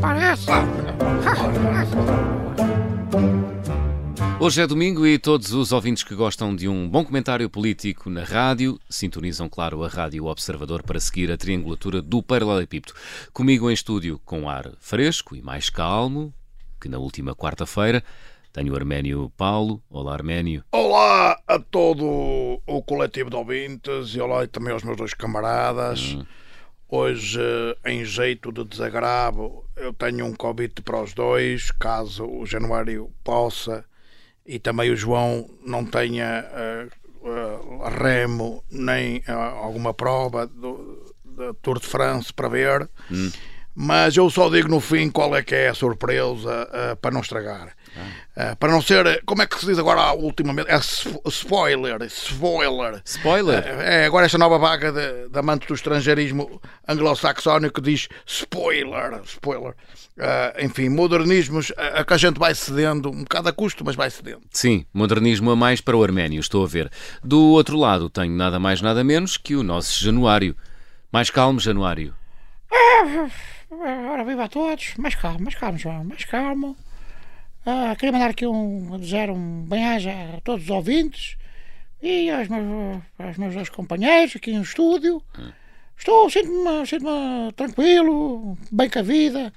parece. Hoje é domingo e todos os ouvintes que gostam de um bom comentário político na rádio sintonizam, claro, a Rádio Observador para seguir a triangulatura do Paralelepípedo. Comigo em estúdio, com ar fresco e mais calmo que na última quarta-feira, tenho o Arménio Paulo. Olá, Arménio. Olá a todo o coletivo de ouvintes e olá também aos meus dois camaradas. Hum. Hoje, em jeito de desagravo, eu tenho um convite para os dois, caso o Januário possa e também o João não tenha uh, uh, remo nem uh, alguma prova do, do, Tour de France para ver. Hum. Mas eu só digo no fim qual é que é a surpresa para não estragar. Ah. para não ser, como é que se diz agora ultimamente? É spoiler, spoiler. Spoiler? é agora esta nova vaga de, de amantes do estrangeirismo anglo-saxónico diz spoiler, spoiler. Uh, enfim, modernismos a, a, que a gente vai cedendo, um bocado a custo, mas vai cedendo. Sim, modernismo a mais para o Arménio, estou a ver. Do outro lado, tenho nada mais, nada menos que o nosso Januário. Mais calmo, Januário. Ora, viva a todos. Mais calmo, mais calmo, João, mais calmo. Ah, queria mandar aqui um, dizer um bem-aja a todos os ouvintes e aos meus, aos meus dois companheiros aqui no estúdio. Estou, sinto-me sinto tranquilo, bem com a vida.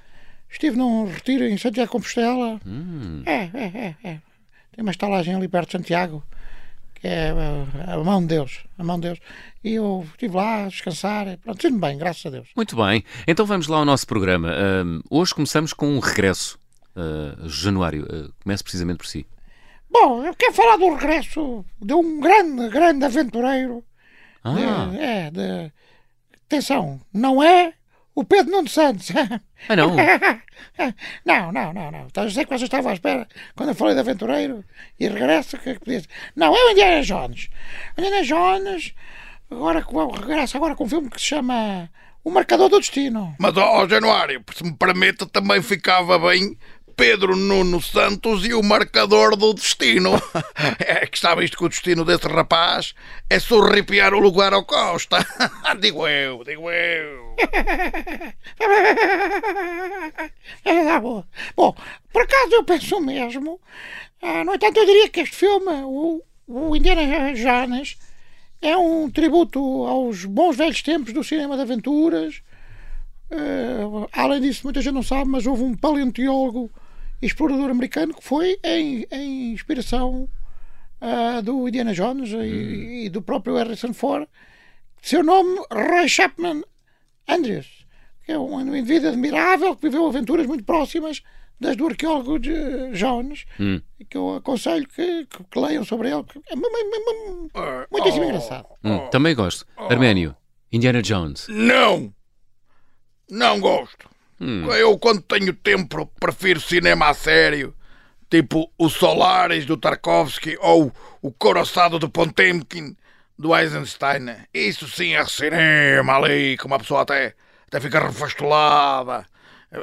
Estive num retiro em Santiago de Compostela. Hum. É, é, é, é. Tem uma estalagem ali perto de Santiago, é a, a mão de Deus. A mão de Deus. E eu estive lá a descansar. Pronto, sinto-me bem, graças a Deus. Muito bem. Então vamos lá ao nosso programa. Um, hoje começamos com um regresso. Uh, Januário, uh, comece precisamente por si. Bom, eu quero falar do regresso de um grande, grande aventureiro. Ah. De, é, de. Atenção, não é o Pedro Nuno Santos. Ah, não? não, não, não, não. Eu sei que vocês estavam à espera quando eu falei de aventureiro e regresso. Que, que não, é o Indiana Jones. O Indiana Jones, agora regresso agora com um filme que se chama O Marcador do Destino. Mas, ó, oh, Januário, se me permite, também ficava bem Pedro Nuno Santos e o marcador do destino. É que está visto que o destino desse rapaz é sorripiar o lugar ao Costa. digo eu, digo eu. É, bom. bom, por acaso eu penso mesmo. Ah, no entanto, eu diria que este filme, o, o Indiana Jones, é um tributo aos bons velhos tempos do cinema de aventuras. Uh, além disso, muita gente não sabe, mas houve um paleontólogo explorador americano que foi em, em inspiração uh, do Indiana Jones hum. e, e, do próprio Harrison Ford. Seu nome, Roy Chapman Andrews, que é um indivíduo admirável que viveu aventuras muito próximas das do arqueólogo de Jones, hum. que eu aconselho que, que, que, leiam sobre ele. É muitíssimo oh, engraçado. Hum, também gosto. Oh. Arménio, Indiana Jones. Não! Não gosto. Hum. Eu, quando tenho tempo, prefiro cinema a sério. Tipo o Solaris do Tarkovsky ou o Coroçado do Potemkin do Eisenstein. Isso sim é cinema ali, que uma pessoa até, até fica refastulada.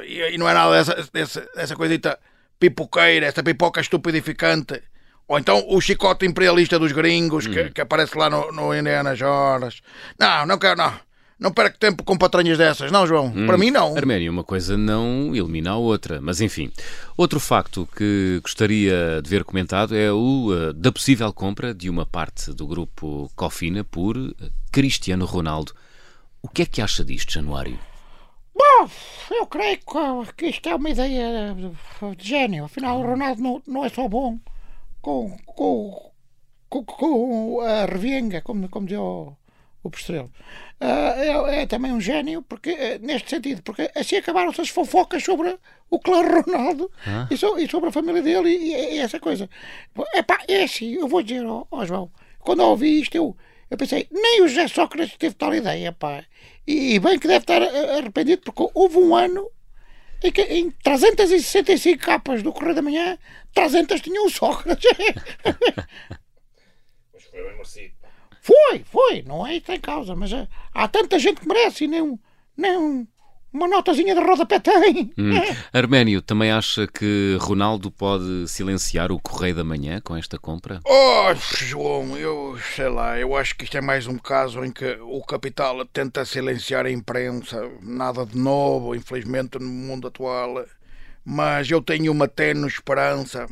E, e não é nada dessa, dessa, dessa coisita pipoqueira, essa pipoca estupidificante. Ou então o chicote imperialista dos gringos hum. que, que, aparece lá no, no Indiana Jones. Não, não quero, não. Não perco tempo com patranhas dessas, não, João? Hum, Para mim, não. Arménio, uma coisa não elimina a outra. Mas, enfim. Outro facto que gostaria de ver comentado é o uh, da possível compra de uma parte do grupo Cofina por uh, Cristiano Ronaldo. O que é que acha disto, Januário? Bom, eu creio que isto é uma ideia de gênio. Afinal, o Ronaldo não, não é só bom com, com, com, com a revenga, como, como dizia o o Postrelo. Uh, é, é, também um gênio porque, uh, neste sentido, porque assim acabaram-se as fofocas sobre o clã Ronaldo ah. e, so, e, sobre a família dele e, e, e essa coisa. Epá, é assim, eu vou dizer ao, ao João, quando eu ouvi isto, eu, eu pensei, nem o José Sócrates teve tal ideia, pá. E, e bem que deve estar arrependido, porque houve um ano em que em 365 capas do Correio da Manhã, 300 tinham o Sócrates. Mas foi bem merecido. Foi, foi, não é isso em causa, mas há, eh, há tanta gente que merece e nem um, nem um, uma notazinha de rodapé tem. Hum. Arménio, também acha que Ronaldo pode silenciar o Correio da Manhã com esta compra? Oh, João, eu sei lá, eu acho que isto é mais um caso em que o capital tenta silenciar a imprensa. Nada de novo, infelizmente, no mundo atual. Mas eu tenho uma tenue esperança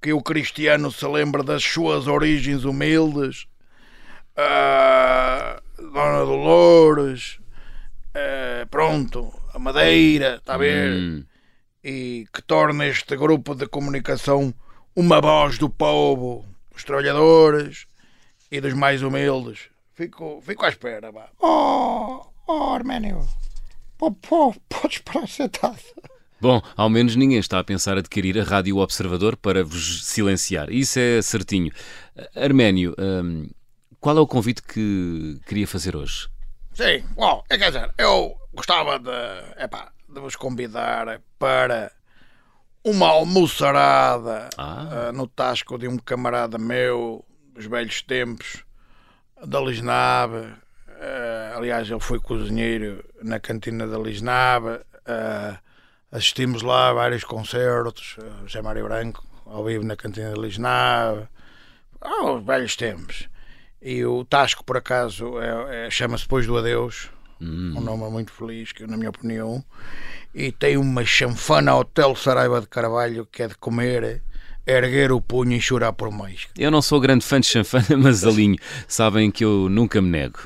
que o cristiano se lembre das suas origens humildes. Ah, Dona Dolores, ah, pronto, a Madeira, está a ver? Hum. E que torne este grupo de comunicação uma voz do povo, dos trabalhadores e dos mais humildes. Fico, fico à espera, vá. Oh, oh Arménio, pô, pô, podes parar sentado. Bom, ao menos ninguém está a pensar adquirir a Rádio Observador para vos silenciar. Isso é certinho. Arménio, hum, qual é o convite que queria fazer hoje? Sim, bom, é quer dizer, eu gostava de, epá, de vos convidar para uma almoçarada Ah. ah, no tasco de um camarada meu dos velhos tempos, da Lisnave. Ah, aliás, ele foi cozinheiro na cantina da Lisnave. Ah, assistimos lá a vários concertos. ah, José Mário Branco, ao vivo na cantina da Lisnave. Aos velhos tempos. E o Tasco, por acaso, é- é- chama-se Depois do Adeus. Um nome muito feliz, que na minha opinião. E tem uma chanfana Hotel Saraiva de Carvalho que é de comer, erguer o punho e chorar por mais. Eu não sou grande fã de chanfana, mas alinho. Sabem que eu nunca me nego.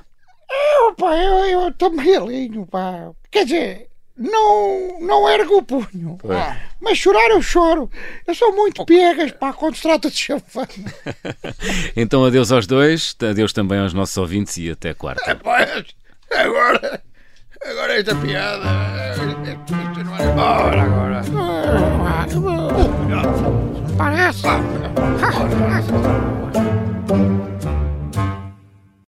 Eu, pá, eu, eu também alinho, pá. Quer dizer, não, não ergo o punho. Ah, Mas chorar eu choro. Eu sou muito piegas, pá, quando se trata de chanfana. Então adeus aos dois, adeus também aos nossos ouvintes e até quarta. Pois, agora, agora esta piada. Isto não é embora agora. Parece.